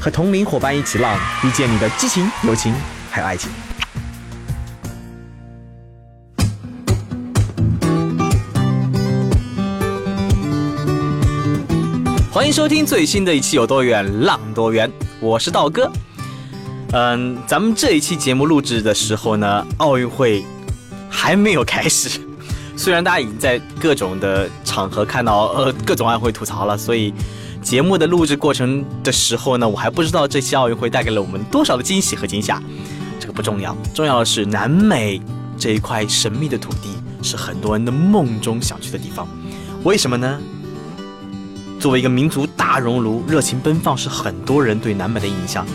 和同龄伙伴一起浪，遇见你的激情、友情还有爱情。欢迎收听最新的一期《有多远浪多远》，我是道哥。嗯，咱们这一期节目录制的时候呢，奥运会还没有开始。虽然大家已经在各种的场合看到呃各种奥运会吐槽了，所以节目的录制过程的时候呢，我还不知道这期奥运会带给了我们多少的惊喜和惊吓。这个不重要，重要的是南美这一块神秘的土地是很多人的梦中想去的地方。为什么呢？作为一个民族大熔炉，热情奔放是很多人对南美的印象。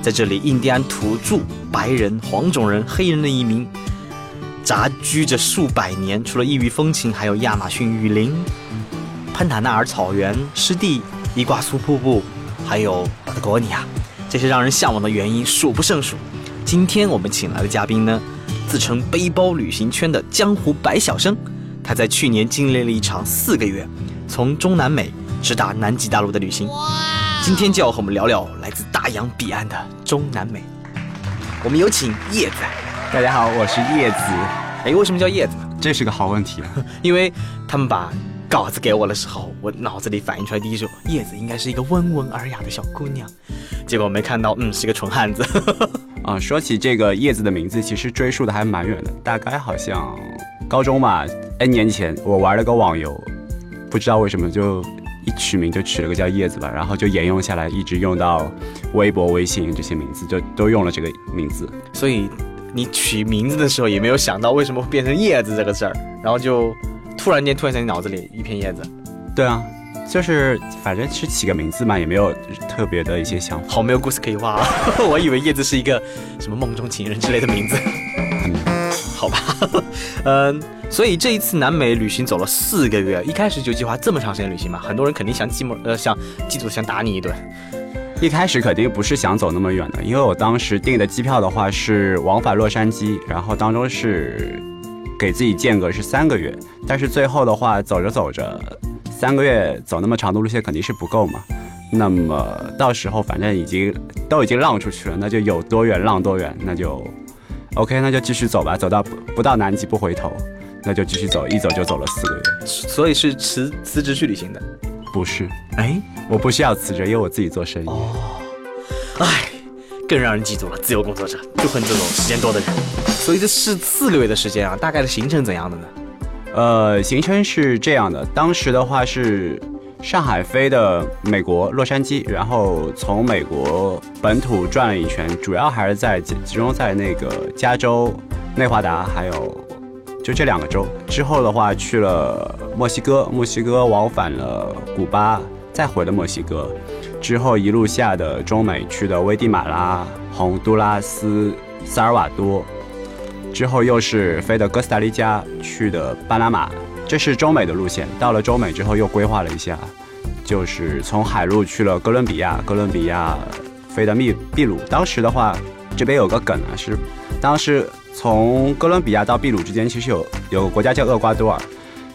在这里，印第安土著、白人、黄种人、黑人的移民杂居着数百年。除了异域风情，还有亚马逊雨林、潘塔纳尔草原、湿地、伊瓜苏瀑布，还有巴塔哥尼亚，这些让人向往的原因数不胜数。今天我们请来的嘉宾呢，自称背包旅行圈的江湖百晓生，他在去年经历了一场四个月从中南美。直达南极大陆的旅行，今天就要和我们聊聊来自大洋彼岸的中南美。我们有请叶子。大家好，我是叶子。哎，为什么叫叶子？这是个好问题。因为他们把稿子给我的时候，我脑子里反映出来第一首叶子应该是一个温文尔雅的小姑娘，结果没看到，嗯，是个纯汉子。啊，说起这个叶子的名字，其实追溯的还蛮远的，大概好像高中吧，N 年前我玩了个网游，不知道为什么就。一取名就取了个叫叶子吧，然后就沿用下来，一直用到微博、微信这些名字，就都用了这个名字。所以你取名字的时候也没有想到为什么会变成叶子这个字儿，然后就突然间突然在你脑子里一片叶子。对啊，就是反正是起个名字嘛，也没有特别的一些想法。好没有故事可以挖，我以为叶子是一个什么梦中情人之类的名字。好吧，嗯。所以这一次南美旅行走了四个月，一开始就计划这么长时间旅行嘛？很多人肯定想寂寞，呃，想嫉妒，想打你一顿。一开始肯定不是想走那么远的，因为我当时订的机票的话是往返洛杉矶，然后当中是给自己间隔是三个月，但是最后的话走着走着，三个月走那么长的路线肯定是不够嘛。那么到时候反正已经都已经浪出去了，那就有多远浪多远，那就 OK，那就继续走吧，走到不不到南极不回头。那就继续走，一走就走了四个月，所以是辞辞职去旅行的，不是？哎，我不需要辞职，因为我自己做生意。哦，哎，更让人记住了，自由工作者就恨这种时间多的人。所以这是四个月的时间啊，大概的行程怎样的呢？呃，行程是这样的，当时的话是上海飞的美国洛杉矶，然后从美国本土转了一圈，主要还是在集集中在那个加州、内华达还有。就这两个州之后的话，去了墨西哥，墨西哥往返了古巴，再回了墨西哥，之后一路下的中美去的危地马拉、洪都拉斯、萨尔瓦多，之后又是飞的哥斯达黎加，去的巴拿马，这是中美的路线。到了中美之后又规划了一下，就是从海路去了哥伦比亚，哥伦比亚飞的秘秘鲁。当时的话，这边有个梗啊，是当时。从哥伦比亚到秘鲁之间，其实有有个国家叫厄瓜多尔，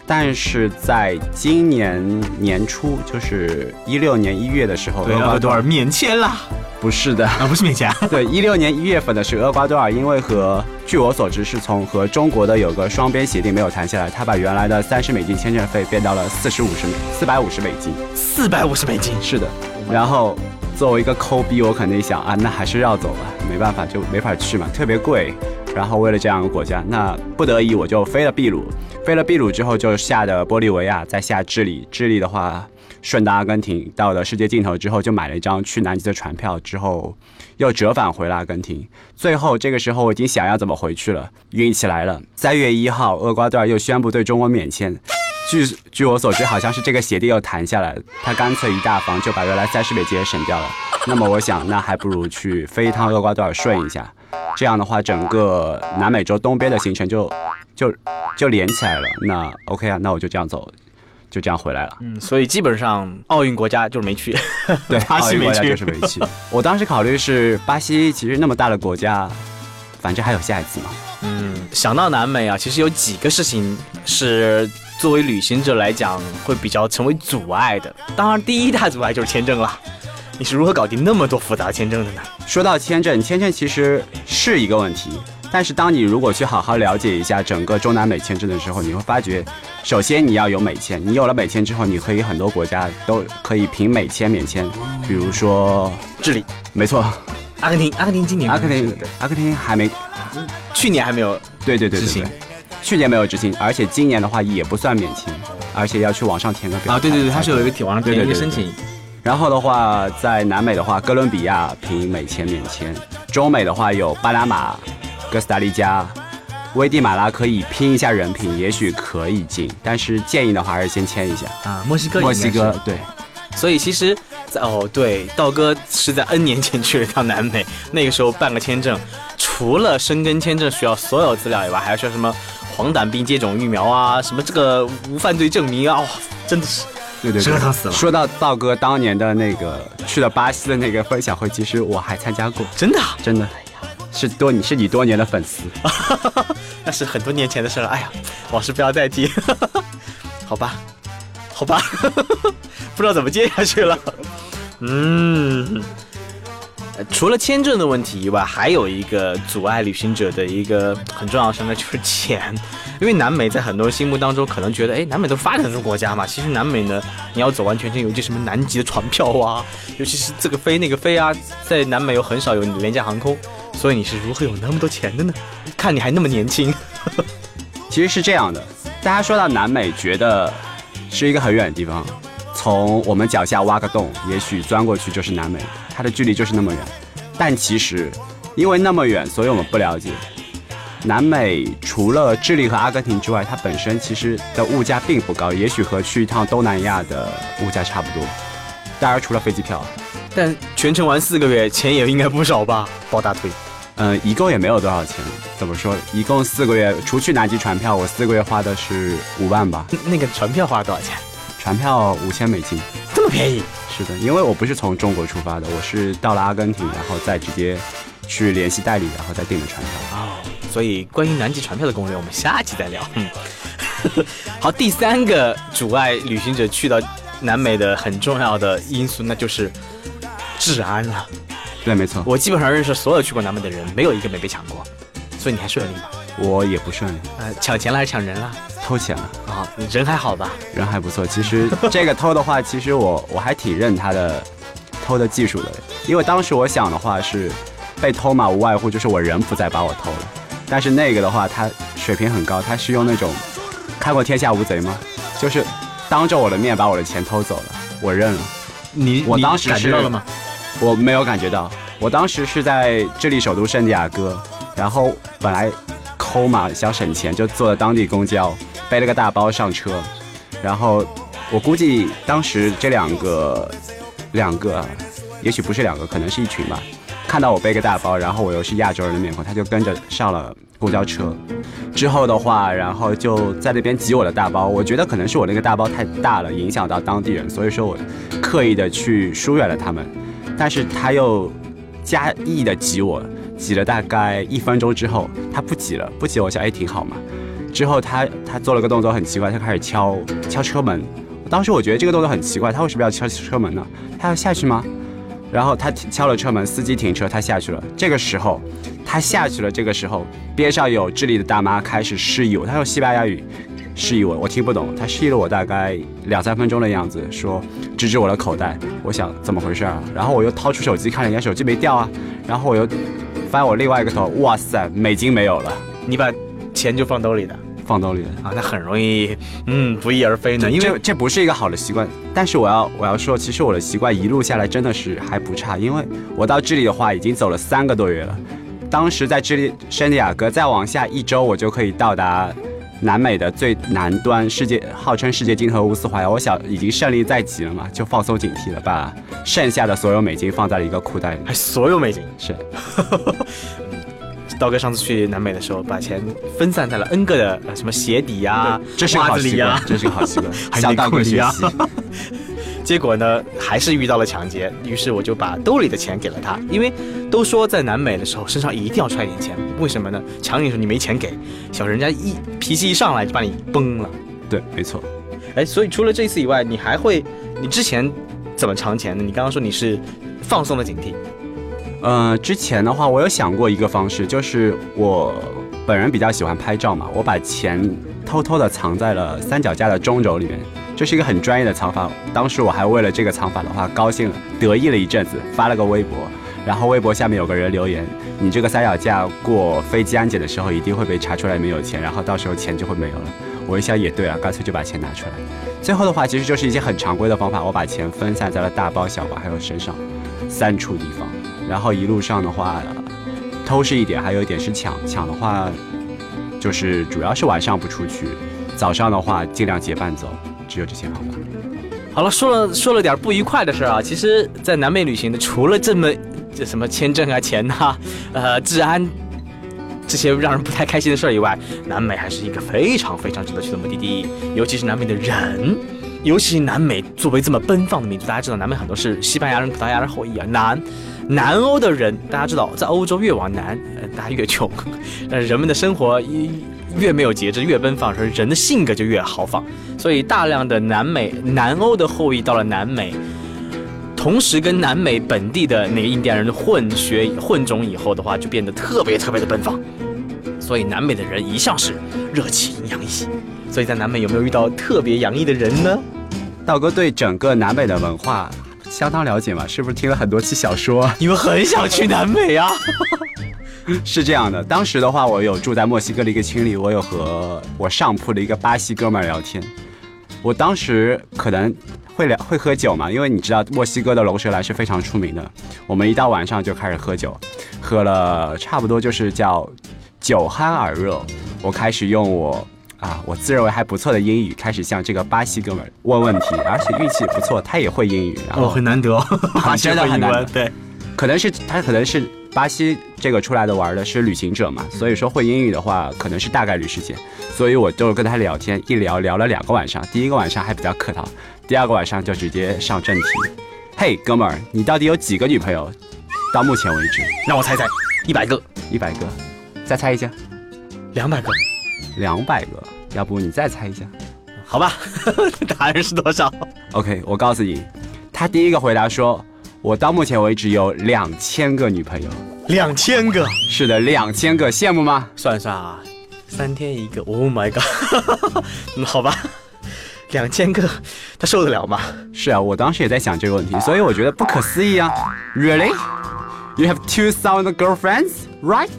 但是在今年年初，就是一六年一月的时候，厄瓜多尔免签了。不是的，啊，不是免签。对，一六年一月份的是厄瓜多尔，因为和据我所知是从和中国的有个双边协定没有谈下来，他把原来的三十美金签证费变到了四十五十美四百五十美金。四百五十美金，是的。然后作为一个抠逼，我肯定想啊，那还是要走吧，没办法就没法去嘛，特别贵。然后为了这样一个国家，那不得已我就飞了秘鲁，飞了秘鲁之后就下的玻利维亚，再下智利，智利的话顺达阿根廷，到了世界尽头之后就买了一张去南极的船票，之后又折返回了阿根廷。最后这个时候我已经想要怎么回去了，运气来了，三月一号厄瓜多尔又宣布对中国免签，据据我所知好像是这个协定又谈下来，他干脆一大方就把原来三十美金也省掉了，那么我想，那还不如去飞一趟厄瓜多尔顺一下，这样的话，整个南美洲东边的行程就就就连起来了。那 OK 啊，那我就这样走，就这样回来了。嗯，所以基本上奥运国家就是没去，对，巴西没去就是没去。我当时考虑是巴西，其实那么大的国家，反正还有下一次嘛。嗯，想到南美啊，其实有几个事情是作为旅行者来讲会比较成为阻碍的。当然，第一大阻碍就是签证了。你是如何搞定那么多复杂签证的呢？说到签证，签证其实是一个问题，但是当你如果去好好了解一下整个中南美签证的时候，你会发觉，首先你要有美签，你有了美签之后，你可以很多国家都可以凭美签免签，比如说智利、没错，阿根廷，阿根廷今年阿根廷，阿根廷还没，去年还没有对对对对对，去年没有执行，而且今年的话也不算免签，而且要去网上填个表啊，对对对，才它是有一个网上填对对对一个申请。然后的话，在南美的话，哥伦比亚凭美签免签；中美的话有巴拿马、哥斯达黎加、危地马拉可以拼一下人品，也许可以进，但是建议的话还是先签一下。啊，墨西哥，墨西哥，对，所以其实在，哦，对，道哥是在 N 年前去了趟南美，那个时候办个签证，除了申根签证需要所有资料以外，还要需要什么黄疸病接种疫苗啊，什么这个无犯罪证明啊，哇，真的是对对对，折腾死了。说到道哥当年的那个去了巴西的那个分享会，其实我还参加过，真的、啊，真的。是多你是你多年的粉丝。那是很多年前的事了。哎呀，往事不要再提，好吧，好吧，不知道怎么接下去了。嗯，呃除了签证的问题以外，还有一个阻碍旅行者的一个很重要的事，那就是钱。因为南美在很多人心目当中可能觉得，哎，南美都是发展中国家嘛。其实南美呢，你要走完全程，尤其什么南极的船票啊，尤其是这个飞那个飞啊，在南美又很少有廉价航空，所以你是如何有那么多钱的呢？看你还那么年轻。其实是这样的，大家说到南美，觉得是一个很远的地方，从我们脚下挖个洞，也许钻过去就是南美，它的距离就是那么远。但其实，因为那么远，所以我们不了解。南美除了智利和阿根廷之外，它本身其实的物价并不高，也许和去一趟东南亚的物价差不多。当然，除了飞机票，但全程玩四个月，钱也应该不少吧？抱大腿。嗯，一共也没有多少钱。怎么说？一共四个月，除去南极船票，我四个月花的是五万吧。那个船票花了多少钱？船票五千美金。这么便宜？是的，因为我不是从中国出发的，我是到了阿根廷，然后再直接去联系代理，然后再订的船票。哦，所以关于南极船票的攻略，我们下期再聊。嗯，好，第三个阻碍旅行者去到南美的很重要的因素，那就是治安了。对，没错，我基本上认识所有去过南美的人，没有一个没被抢过，所以你还顺利吗？我也不顺利，呃，抢钱了还是抢人了？偷钱了，啊、你人还好吧？人还不错。其实 这个偷的话，其实我我还挺认他的偷的技术的，因为当时我想的话是被偷嘛，无外乎就是我人不在把我偷了。但是那个的话，他水平很高，他是用那种看过《天下无贼》吗？就是当着我的面把我的钱偷走了，我认了。你你我当时是感觉到了吗？我没有感觉到，我当时是在智利首都圣地亚哥，然后本来抠嘛想省钱，就坐了当地公交，背了个大包上车，然后我估计当时这两个两个，也许不是两个，可能是一群吧，看到我背个大包，然后我又是亚洲人的面孔，他就跟着上了公交车。之后的话，然后就在那边挤我的大包，我觉得可能是我那个大包太大了，影响到当地人，所以说我刻意的去疏远了他们。但是他又加意的挤我，挤了大概一分钟之后，他不挤了，不挤我想哎挺好嘛。之后他他做了个动作很奇怪，他开始敲敲车门。当时我觉得这个动作很奇怪，他为什么要敲车门呢？他要下去吗？然后他敲了车门，司机停车，他下去了。这个时候，他下去了。这个时候，边上有智利的大妈开始示意我，他用西班牙语示意我，我听不懂。他示意了我大概两三分钟的样子，说指指我的口袋。我想怎么回事啊？然后我又掏出手机看了一下，手机没掉啊。然后我又翻我另外一个头，哇塞，美金没有了，你把钱就放兜里的放兜里的。啊，那很容易，嗯，不翼而飞呢。因为这不是一个好的习惯，但是我要我要说，其实我的习惯一路下来真的是还不差，因为我到这里的话已经走了三个多月了。当时在智利圣地亚哥，再往下一周我就可以到达南美的最南端，世界号称世界尽头乌斯怀亚，我想已经胜利在即了嘛，就放松警惕了，把剩下的所有美金放在了一个裤袋里。还所有美金。是，刀哥上次去南美的时候，把钱分散在了 N 个的呃什么鞋底呀、这是个袜好习惯子里呀，，这是个好习惯，还向大哥学习。结果呢，还是遇到了抢劫，于是我就把兜里的钱给了他，因为都说在南美的时候身上一定要揣点钱，为什么呢？抢你的时候你没钱给，小人家一脾气一上来就把你崩了。对，没错。哎，所以除了这次以外，你还会，你之前怎么藏钱呢？你刚刚说你是放松了警惕，呃，之前的话，我有想过一个方式，就是我本人比较喜欢拍照嘛，我把钱偷偷的藏在了三脚架的中轴里面，这是一个很专业的藏法。当时我还为了这个藏法的话高兴，得意了一阵子，发了个微博，然后微博下面有个人留言：“你这个三脚架过飞机安检的时候一定会被查出来没有钱，然后到时候钱就会没有了。”我一想也对啊，干脆就把钱拿出来。最后的话，其实就是一些很常规的方法，我把钱分散在了大包小包还有身上三处地方。然后一路上的话，偷是一点，还有一点是抢。抢的话，就是主要是晚上不出去，早上的话尽量结伴走，只有这些方法。好了，说了说了点不愉快的事儿啊。其实，在南美旅行的，除了这么这什么签证啊、钱呐、呃，治安这些让人不太开心的事儿以外，南美还是一个非常非常值得去的目的地。尤其是南美的人，尤其南美作为这么奔放的民族，大家知道南美很多是西班牙人、葡萄牙人后裔啊。南南欧的人，大家知道，在欧洲越往南，呃，大家越穷，呃，人们的生活越越没有节制，越奔放，而人的性格就越豪放。所以大量的南美、南欧的后裔到了南美，同时跟南美本地的那个印第安人混血混种以后的话，就变得特别特别的奔放。所以南美的人一向是热情洋溢。所以在南美有没有遇到特别洋溢的人呢？道哥对整个南北的文化相当了解嘛？是不是听了很多期小说？你们很想去南美啊？是这样的，当时的话，我有住在墨西哥的一个青里，我有和我上铺的一个巴西哥们儿聊天。我当时可能会聊会喝酒嘛，因为你知道墨西哥的龙舌兰是非常出名的。我们一到晚上就开始喝酒，喝了差不多就是叫酒酣耳热。我开始用我啊我自认为还不错的英语，开始向这个巴西哥们儿问问题，而且运气不错，他也会英语，然后哦，很难得哦，真的很难得。对，可能是他可能是巴西这个出来的玩的是旅行者嘛，所以说会英语的话可能是大概率事件，所以我就跟他聊天，一聊聊了两个晚上，第一个晚上还比较客套，第二个晚上就直接上正题。嘿，哥们儿，你到底有几个女朋友？到目前为止，让我猜猜，一百个、一百个，再猜一下，两百个，两百个，要不你再猜一下好吧？答案是多少？？OK，我告诉你，他第一个回答说，我到目前为止有两千个女朋友。两千个。是的，两千个，羡慕吗？算一算啊，三天一个，Oh my god！嗯，好吧，两千个，他受得了吗？是啊，我当时也在想这个问题，所以我觉得不可思议啊。Really? You have two thousand girlfriends, right?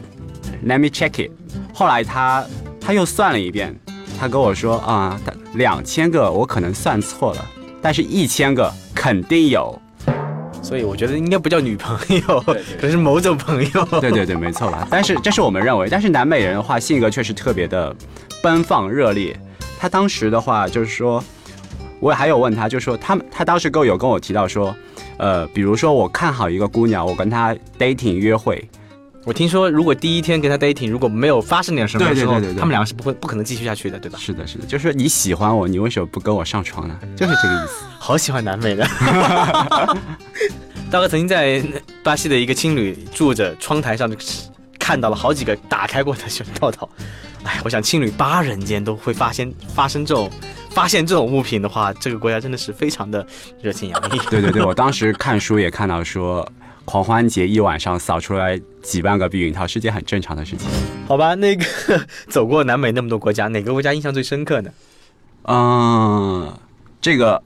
Let me check it. 后来他他又算了一遍，他跟我说啊，他两千个我可能算错了，但是一千个肯定有。所以我觉得应该不叫女朋友，可能是某种朋友。对对对，没错吧？但是这是我们认为，但是南美人的话，性格确实特别的奔放热烈。他当时的话就是说，我还有问他，就是说他们他当时跟我有跟我提到说，呃，比如说我看好一个姑娘，我跟她 dating 约会，我听说，如果第一天跟他 dating，如果没有发生点什么之后，对他们两个是不会不可能继续下去的，对吧？是的，是的，就是你喜欢我，你为什么不跟我上床呢？就是这个意思。好喜欢南美的。大哥曾经在巴西的一个青旅住着，窗台上就看到了好几个打开过的小套套。哎，我想青旅八人间都会发现发生这种发现这种物品的话，这个国家真的是非常的热情洋溢。对对对，我当时看书也看到说，狂欢节一晚上扫出来几万个避孕套是件很正常的事情。好吧，那个走过南美那么多国家，哪个国家印象最深刻呢？嗯，这个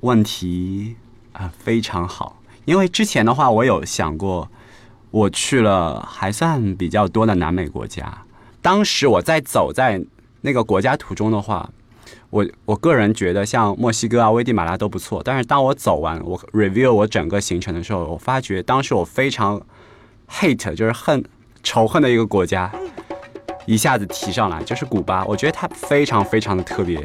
问题啊、非常好，因为之前的话我有想过，我去了还算比较多的南美国家。当时我在走在那个国家途中的话，我我个人觉得像墨西哥啊、危地马拉都不错。但是当我走完我 review 我整个行程的时候，我发觉当时我非常 hate 就是恨仇恨的一个国家，一下子提上来，就是古巴。我觉得它非常非常的特别，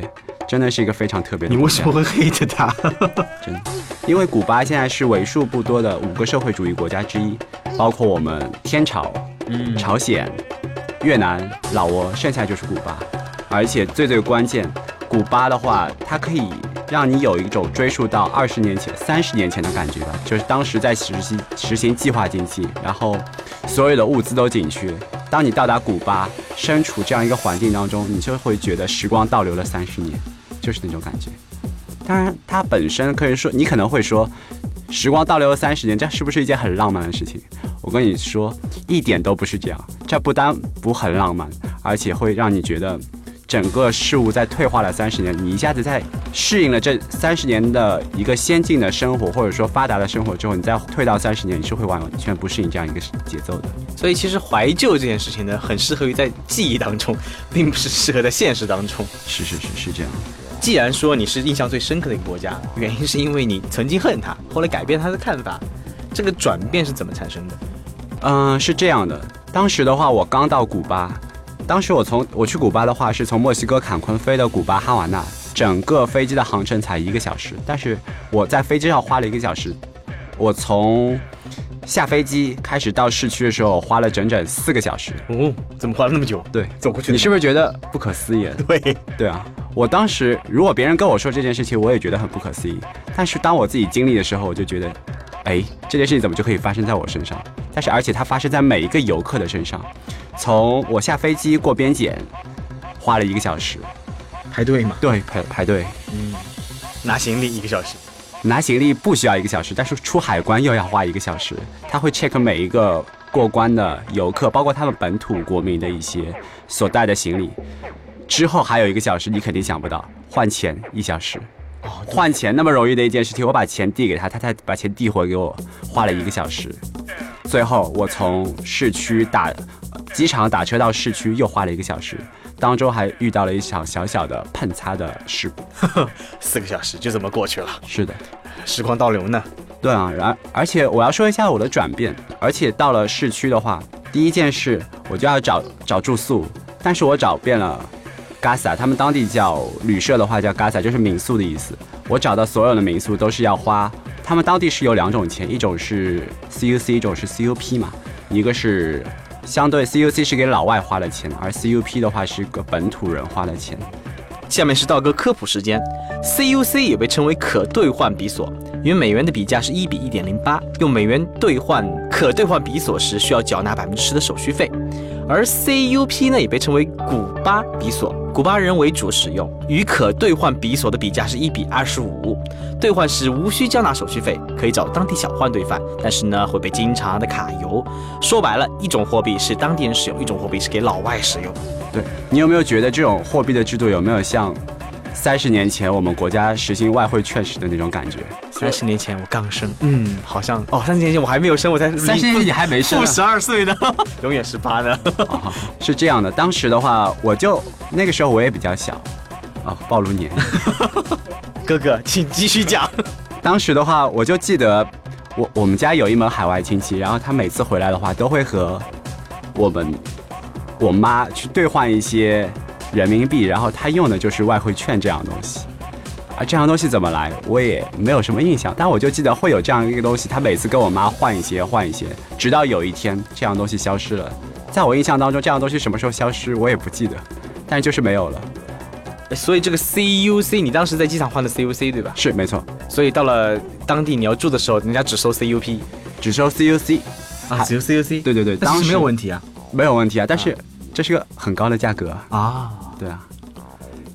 真的是一个非常特别的。你为什么会 hate 他？真的，因为古巴现在是为数不多的五个社会主义国家之一，包括我们天朝、嗯朝鲜、越南、老挝，剩下就是古巴。而且最最关键，古巴的话，它可以让你有一种追溯到二十年前、三十年前的感觉吧。就是当时在实行实行计划经济，然后所有的物资都紧缺。当你到达古巴，身处这样一个环境当中，你就会觉得时光倒流了三十年，就是那种感觉。当然，它本身可以说，你可能会说，时光倒流了三十年，这是不是一件很浪漫的事情？我跟你说，一点都不是这样。这不单不很浪漫，而且会让你觉得整个事物在退化了三十年，你一下子在适应了这三十年的一个先进的生活，或者说发达的生活之后，你再退到三十年，你是会完全不适应这样一个节奏的。所以其实怀旧这件事情呢，很适合于在记忆当中，并不是适合在现实当中。是是是是这样。既然说你是印象最深刻的一个国家，原因是因为你曾经恨它，后来改变他的看法，这个转变是怎么产生的？嗯，是这样的。当时的话，我刚到古巴，当时我从我去古巴的话，是从墨西哥坎昆飞的古巴哈瓦那，整个飞机的航程才一个小时，但是我在飞机上花了一个小时。我从下飞机开始到市区的时候，花了整整四个小时。哦，怎么花了那么久？对，走过去你是不是觉得不可思议？对，对啊，我当时如果别人跟我说这件事情，我也觉得很不可思议。但是当我自己经历的时候，我就觉得，哎，这件事情怎么就可以发生在我身上？但是而且它发生在每一个游客的身上。从我下飞机过边检，花了一个小时，排队嘛，对，排排队。嗯拿行李一个小时。拿行李不需要一个小时，但是出海关又要花一个小时。他会 check 每一个过关的游客，包括他们本土国民的一些所带的行李。之后还有一个小时，你肯定想不到，换钱一小时。哦，换钱那么容易的一件事情，我把钱递给他，他才把钱递回给我，花了一个小时。最后我从市区打呃机场打车到市区又花了一个小时，当中还遇到了一场小小的碰擦的事故。四个小时就这么过去了，是的。时光倒流呢。对啊，然而且我要说一下我的转变，而且到了市区的话，第一件事我就要找找住宿，但是我找遍了 Gasa，他们当地叫旅社的话叫 Gasa，就是民宿的意思。我找到所有的民宿都是要花，他们当地是有两种钱，一种是 CUC，一种是 CUP 嘛，一个是相对 CUC 是给老外花的钱，而 CUP 的话是个本土人花的钱。下面是道哥科普时间，CUC 也被称为可兑换比索，与美元的比价是一比一点零八，用美元兑换可兑换比索时需要缴纳百分之十的手续费。而 CUP 呢也被称为古巴比索，古巴人为主使用，与可兑换比索的比价是一比二十五，兑换时无需交纳手续费，可以找当地小贩兑换，但是呢会被经常的卡油。说白了，一种货币是当地人使用，一种货币是给老外使用。对你有没有觉得这种货币的制度有没有像三十年前我们国家实行外汇券时的那种感觉？三十年前我刚生，嗯，好像哦，三十年前我还没有生，我才三十年前你还没生啊负十二岁呢，永远十八呢。是这样的，当时的话，我就那个时候我也比较小，啊、暴露年。哥哥，请继续讲。当时的话，我就记得我我们家有一门海外亲戚，然后他每次回来的话，都会和我们我妈去兑换一些人民币，然后他用的就是外汇券这样东西。啊，这样东西怎么来，我也没有什么印象，但我就记得会有这样一个东西，他每次跟我妈换一些换一些，直到有一天这样东西消失了。在我印象当中，这样东西什么时候消失，我也不记得，但是就是没有了。所以这个 CUC，你当时在机场换的 CUC 对吧？是没错，所以到了当地你要住的时候，人家只收 CUP 只收 CUC，啊，只收 CUC。对对对，当时没有问题啊。没有问题啊，但是这是个很高的价格啊。啊，对啊，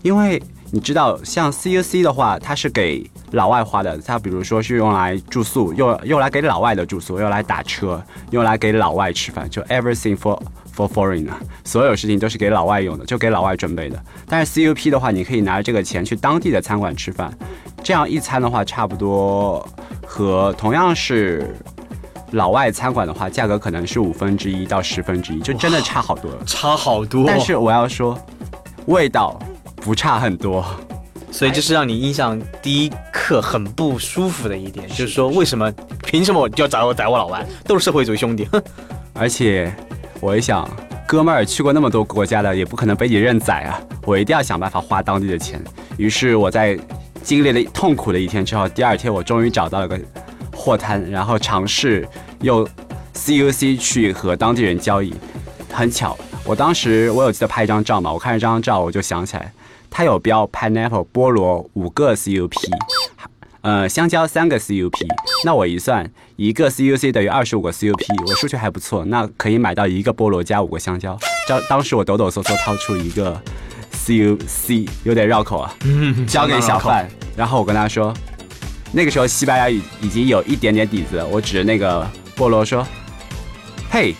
因为你知道，像 CUC 的话，它是给老外花的，它比如说是用来住宿，用用来给老外的住宿，用来打车，用来给老外吃饭，就 everything for for foreigner，所有事情都是给老外用的，就给老外准备的。但是 CUP 的话，你可以拿着这个钱去当地的餐馆吃饭，这样一餐的话，差不多和同样是。老外餐馆的话，价格可能是五分之一到十分之一，就真的差好多了。差好多。但是我要说，味道不差很多。所以这是让你印象第一刻很不舒服的一点，就是说为什么凭什么我就要宰我宰我老外？都是社会主义兄弟。哼 而且我一想，哥们儿去过那么多国家的，也不可能被你认宰啊！我一定要想办法花当地的钱。于是我在经历了痛苦的一天之后，第二天我终于找到了个货摊，然后尝试用 CUC 去和当地人交易。很巧，我当时我有记得拍一张照嘛，我看这张照我就想起来，它有标 pineapple 菠萝五个 CUP，呃，香蕉三个 CUP。那我一算，一个 CUC 等于二十五个 CUP，我数学还不错，那可以买到一个菠萝加五个香蕉。当当时我抖抖嗦嗦掏出一个 CUC，有点绕口啊，交给小贩，然后我跟他说，那个时候西班牙语已经有一点点底子，我指着那个菠萝说，嘿。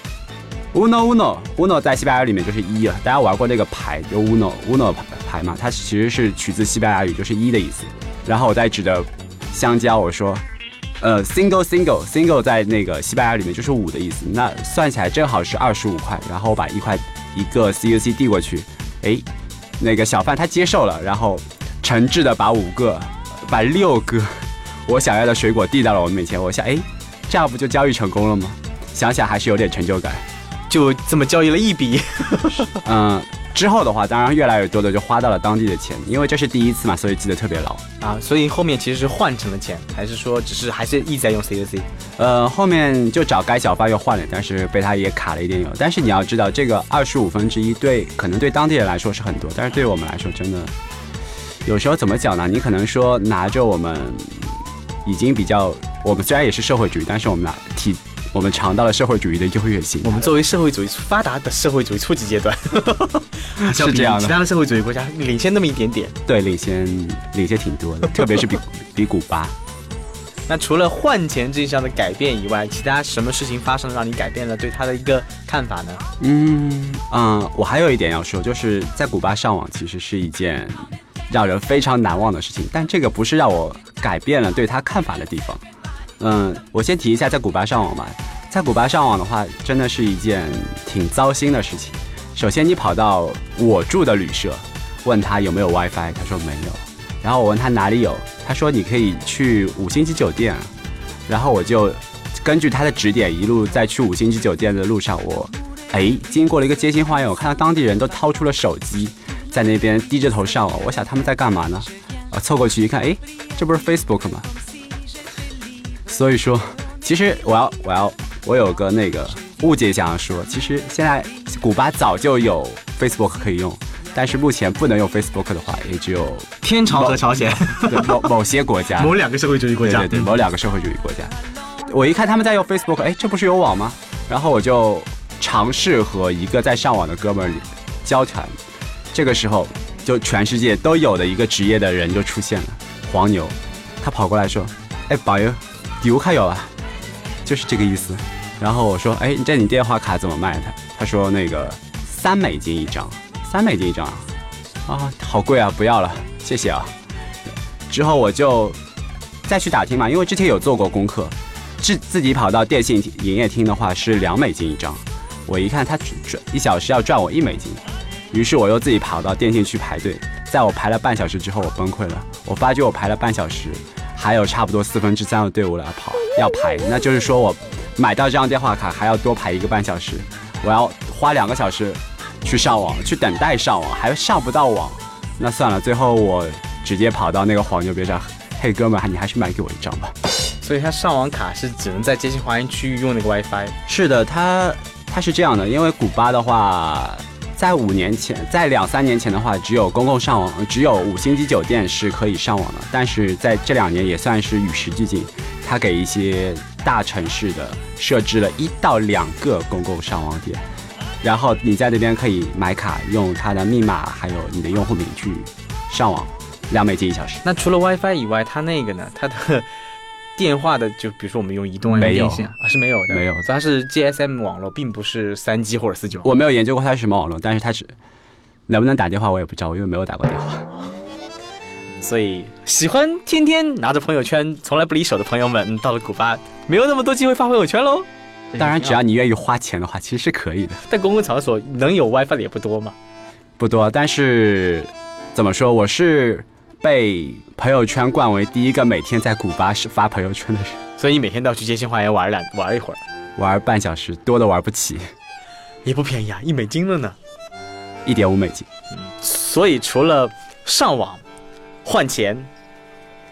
Uno Uno Uno 在西班牙里面就是一啊，大家玩过那个牌就 Uno Uno 牌嘛，它其实是取自西班牙语，就是一的意思。然后我再指着香蕉我说，呃，Single Single Single 在那个西班牙里面就是五的意思，那算起来正好是二十五块。然后我把一块一个 CUC 递过去，哎，那个小贩他接受了，然后诚挚的把五个把六个我想要的水果递到了我面前。我想，哎，这样不就交易成功了吗？想想还是有点成就感。就这么交易了一笔，嗯，之后的话，当然越来越多的就花到了当地的钱，因为这是第一次嘛，所以记得特别牢啊。所以后面其实是换成了钱，还是说只是还是一直在用 CUC？呃，后面就找该小贩又换了，但是被他也卡了一点油。但是你要知道，这个二十五分之一对可能对当地人来说是很多，但是对我们来说真的有时候怎么讲呢？你可能说拿着我们已经比较，我们虽然也是社会主义，但是我们俩体。我们尝到了社会主义的优越性。我们作为社会主义发达的社会主义初级阶段，是这样的。其他的社会主义国家领先那么一点点，对，领先领先挺多的，特别是比比古巴。那除了换钱这项的改变以外，其他什么事情发生让你改变了对他的一个看法呢？嗯嗯，我还有一点要说，就是在古巴上网其实是一件让人非常难忘的事情，但这个不是让我改变了对他看法的地方。嗯，我先提一下在古巴上网吧。在古巴上网的话，真的是一件挺糟心的事情。首先，你跑到我住的旅社，问他有没有 WiFi，他说没有。然后我问他哪里有，他说你可以去五星级酒店。然后我就根据他的指点，一路在去五星级酒店的路上，我哎经过了一个街心花园，我看到当地人都掏出了手机，在那边低着头上网。我想他们在干嘛呢？啊，凑过去一看，哎，这不是 Facebook 吗？所以说，其实我要我要我有个那个误解想要说，其实现在古巴早就有 Facebook 可以用，但是目前不能用 Facebook 的话，也只有天朝和朝鲜某某些国家，某两个社会主义国家，对对对，某两个社会主义国家。我一看他们在用 Facebook，哎，这不是有网吗？然后我就尝试和一个在上网的哥们儿交谈，这个时候就全世界都有的一个职业的人就出现了，黄牛，他跑过来说，哎，宝友。有卡有啊，就是这个意思。然后我说，哎，这你电话卡怎么卖的？他说那个三美金一张，三美金一张啊，好贵啊，不要了，谢谢啊。之后我就再去打听嘛，因为之前有做过功课，自自己跑到电信营业厅的话是两美金一张。我一看他赚一小时要赚我一美金，于是我又自己跑到电信去排队。在我排了半小时之后，我崩溃了，我发觉我排了半小时。还有差不多四分之三的队伍来跑，要排，那就是说我买到这张电话卡还要多排一个半小时，我要花两个小时去上网，去等待上网，还上不到网，那算了，最后我直接跑到那个黄牛边上，嘿哥们，你还是买给我一张吧。所以他上网卡是只能在接近华人区域用那个 WiFi。是的，他他是这样的，因为古巴的话。在五年前，在两三年前的话，只有公共上网，只有五星级酒店是可以上网的。但是在这两年也算是与时俱进，它给一些大城市的设置了一到两个公共上网点，然后你在那边可以买卡，用它的密码还有你的用户名去上网，两美金一小时。那除了 WiFi 以外，它那个呢？它的电话的，就比如说我们用移动没有啊，是没有的，没有，它是 GSM 网络，并不是三 G 或者四 G。我没有研究过它是什么网络，但是它是能不能打电话我也不知道，我因为没有打过电话。所以喜欢天天拿着朋友圈从来不离手的朋友们，到了古巴没有那么多机会发朋友圈喽。当然，只要你愿意花钱的话，其实是可以的。但公共场所能有 WiFi 的也不多嘛？不多，但是怎么说，我是。被朋友圈冠为第一个每天在古巴是发朋友圈的人，所以你每天都要去街心花园玩两玩一会儿，玩半小时，多的玩不起。也不便宜啊，一美金了呢。一点五美金。所以除了上网换钱，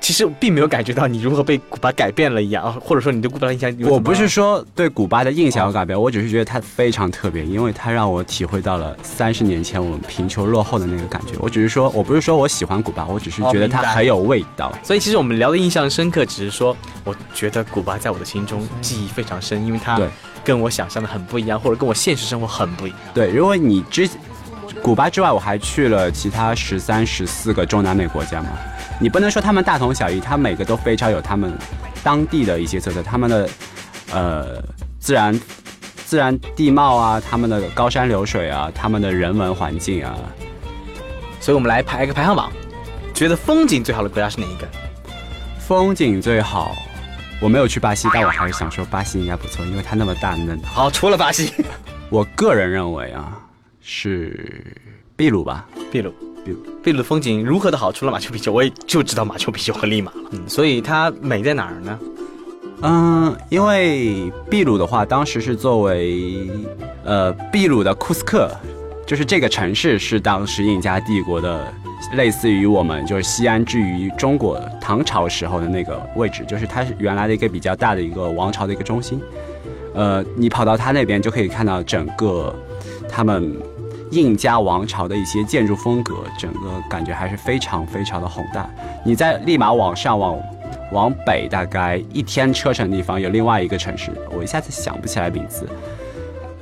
其实并没有感觉到你如何被古巴改变了一样，啊或者说你对古巴的印象我不是说对古巴的印象有改变，我只是觉得它非常特别，因为它让我体会到了三十年前我们贫穷落后的那个感觉。我只是说，我不是说我喜欢古巴，我只是觉得它很有味道。所以其实我们聊的印象深刻，只是说我觉得古巴在我的心中记忆非常深，因为它对跟我想象的很不一样，或者跟我现实生活很不一样。对，因为你之古巴之外，我还去了其他十三、十四个中南美国家嘛，你不能说他们大同小异，他每个都非常有他们当地的一些特色，他们的呃自然自然地貌啊，他们的高山流水啊，他们的人文环境啊，所以我们来排一个排行榜，觉得风景最好的国家是哪一个？风景最好。我没有去巴西，但我还是想说巴西应该不错，因为它那么大嫩。好，除了巴西，我个人认为啊，是秘鲁吧。秘鲁。秘鲁秘鲁的风景如何的好？除了马丘比丘，我也就知道马丘比丘和利马了。嗯，所以它美在哪儿呢？嗯，因为秘鲁的话，当时是作为呃秘鲁的库斯克，就是这个城市是当时印加帝国的，类似于我们就是西安之于中国唐朝时候的那个位置，就是它是原来的一个比较大的一个王朝的一个中心。呃，你跑到它那边就可以看到整个他们印加王朝的一些建筑风格，整个感觉还是非常非常的宏大。你在立马往上往往北大概一天车程的地方有另外一个城市，我一下子想不起来名字，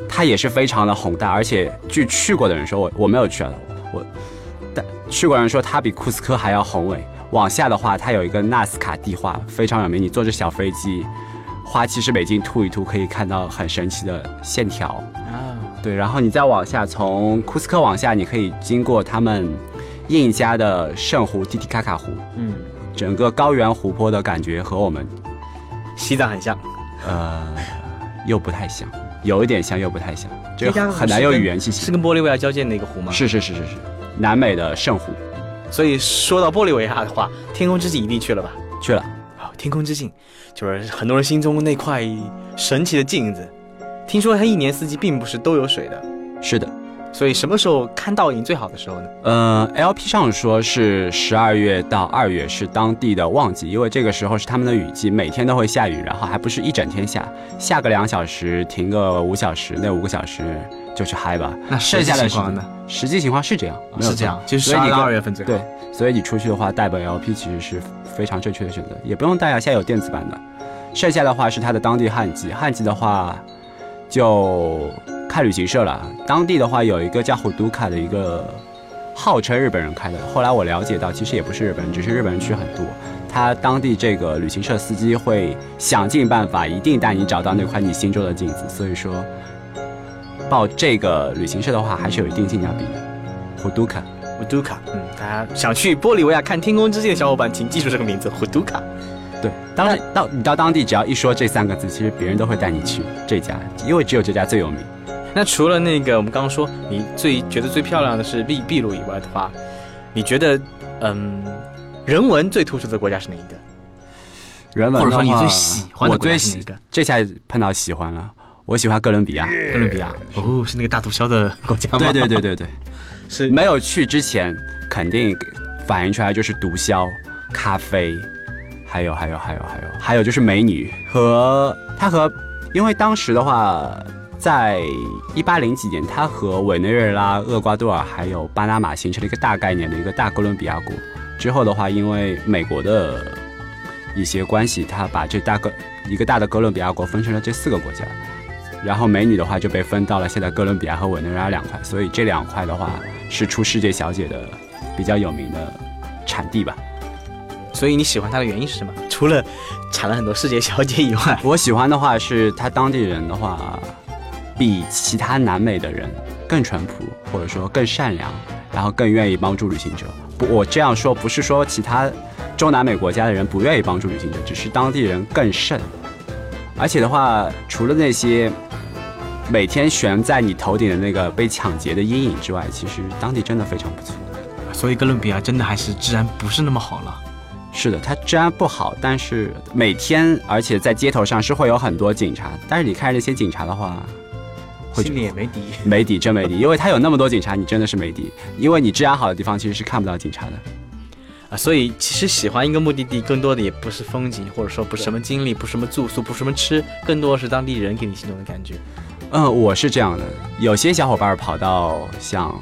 它也是非常的宏大，而且据去过的人说，我我没有去啊，我但去过的人说它比库斯科还要宏伟。往下的话，它有一个纳斯卡地画，非常有名。你坐着小飞机，花七十美金吐一吐，可以看到很神奇的线条。啊，对，然后你再往下，从库斯科往下，你可以经过他们印加的圣湖蒂蒂卡卡湖，嗯，整个高原湖泊的感觉和我们西藏很像。呃又不太像，有一点像又不太像，这个很难有语言信息。是跟玻利维亚交界那个湖吗？。是是是是是，南美的圣湖所以说到玻利维亚的话，天空之镜一定去了吧？去了。好，天空之镜就是很多人心中那块神奇的镜子。听说它一年四季并不是都有水的，是的，所以什么时候看倒影最好的时候呢？呃，LP 上说是十二月到二月是当地的旺季，因为这个时候是他们的雨季，每天都会下雨，然后还不是一整天下，下个两小时，停个五小时，那五个小时就去嗨吧。那剩下的情况呢？实际情况是这样，没有是这样错，就是十二到二月份最好。对，所以你出去的话，带本 LP 其实是非常正确的选择，也不用带啊，现在有电子版的。剩下的话是它的当地旱季，旱季的话就开旅行社了。当地的话有一个叫虎都卡的一个，号称日本人开的，后来我了解到其实也不是日本人，只是日本人去很多。他当地这个旅行社司机会想尽办法，一定带你找到那块你心中的镜子。所以说，报这个旅行社的话，还是有一定性价比的。虎都卡。胡都卡，嗯，大家想去玻利维亚看天空之镜的小伙伴，请记住这个名字，胡都卡。对，当然到你到当地，只要一说这三个字，其实别人都会带你去这家，因为只有这家最有名。那除了那个我们刚刚说你最觉得最漂亮的是秘秘鲁以外的话，你觉得嗯人文最突出的国家是哪一个？人文的话或者说你最喜欢的我最喜国家是哪个？这下碰到喜欢了，我喜欢哥伦比亚。哥伦比亚哦，是那个大毒枭的国家吗？对对对对对，是没有去之前肯定反映出来就是毒枭、咖啡，还有还有还有还有还有就是美女和她和，因为当时的话。在一八零几年，它和委内瑞拉、厄瓜多尔还有巴拿马形成了一个大概念的一个大哥伦比亚国。之后的话，因为美国的一些关系，它把这大哥一个大的哥伦比亚国分成了这四个国家。然后美女的话就被分到了现在哥伦比亚和委内瑞拉两块，所以这两块的话是出世界小姐的比较有名的产地吧。所以你喜欢他的原因是什么？除了产了很多世界小姐以外，我喜欢的话是他当地人的话，比其他南美的人更淳朴，或者说更善良，然后更愿意帮助旅行者。不，我这样说不是说其他中南美国家的人不愿意帮助旅行者，只是当地人更甚。而且的话，除了那些每天悬在你头顶的那个被抢劫的阴影之外，其实当地真的非常不错。所以哥伦比亚真的还是治安不是那么好了。是的，它治安不好，但是每天而且在街头上是会有很多警察，但是你看这些警察的话，心里也没底。没底，真没底，因为他有那么多警察，你真的是没底。因为你治安好的地方其实是看不到警察的。啊，所以其实喜欢一个目的地，更多的也不是风景，或者说不是什么经历，不是什么住宿，不是什么吃，更多的是当地人给你心动的感觉。嗯，我是这样的。有些小伙伴跑到像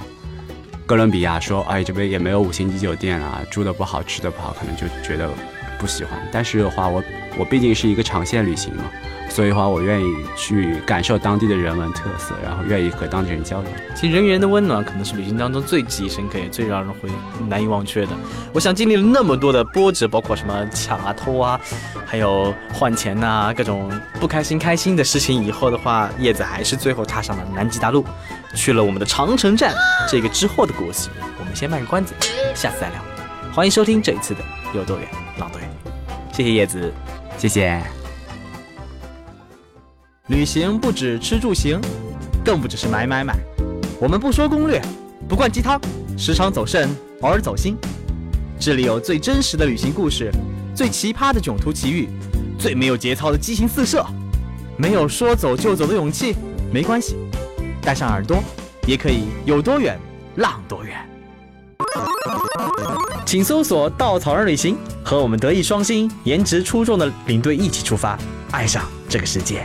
哥伦比亚说，哎，这边也没有五星级酒店啊，住的不好，吃的不好，可能就觉得不喜欢。但是的话，我我毕竟是一个长线旅行嘛。所以的话，我愿意去感受当地的人文特色，然后愿意和当地人交流。其实人与人的温暖，可能是旅行当中最记忆深刻、也最让人会难以忘却的。我想经历了那么多的波折，包括什么抢啊、偷啊，还有换钱呐，各种不开心、开心的事情。以后的话，叶子还是最后踏上了南极大陆，去了我们的长城站。这个之后的故事，我们先卖个关子，下次再聊。欢迎收听这一次的有多远浪多远，谢谢叶子，谢谢。旅行不止吃住行，更不只是买买买。我们不说攻略，不灌鸡汤，时常走肾，偶尔走心。这里有最真实的旅行故事，最奇葩的囧途奇遇，最没有节操的激情四射。没有说走就走的勇气，没关系，带上耳朵，也可以有多远浪多远。请搜索“稻草人旅行”，和我们德艺双馨、颜值出众的领队一起出发，爱上这个世界。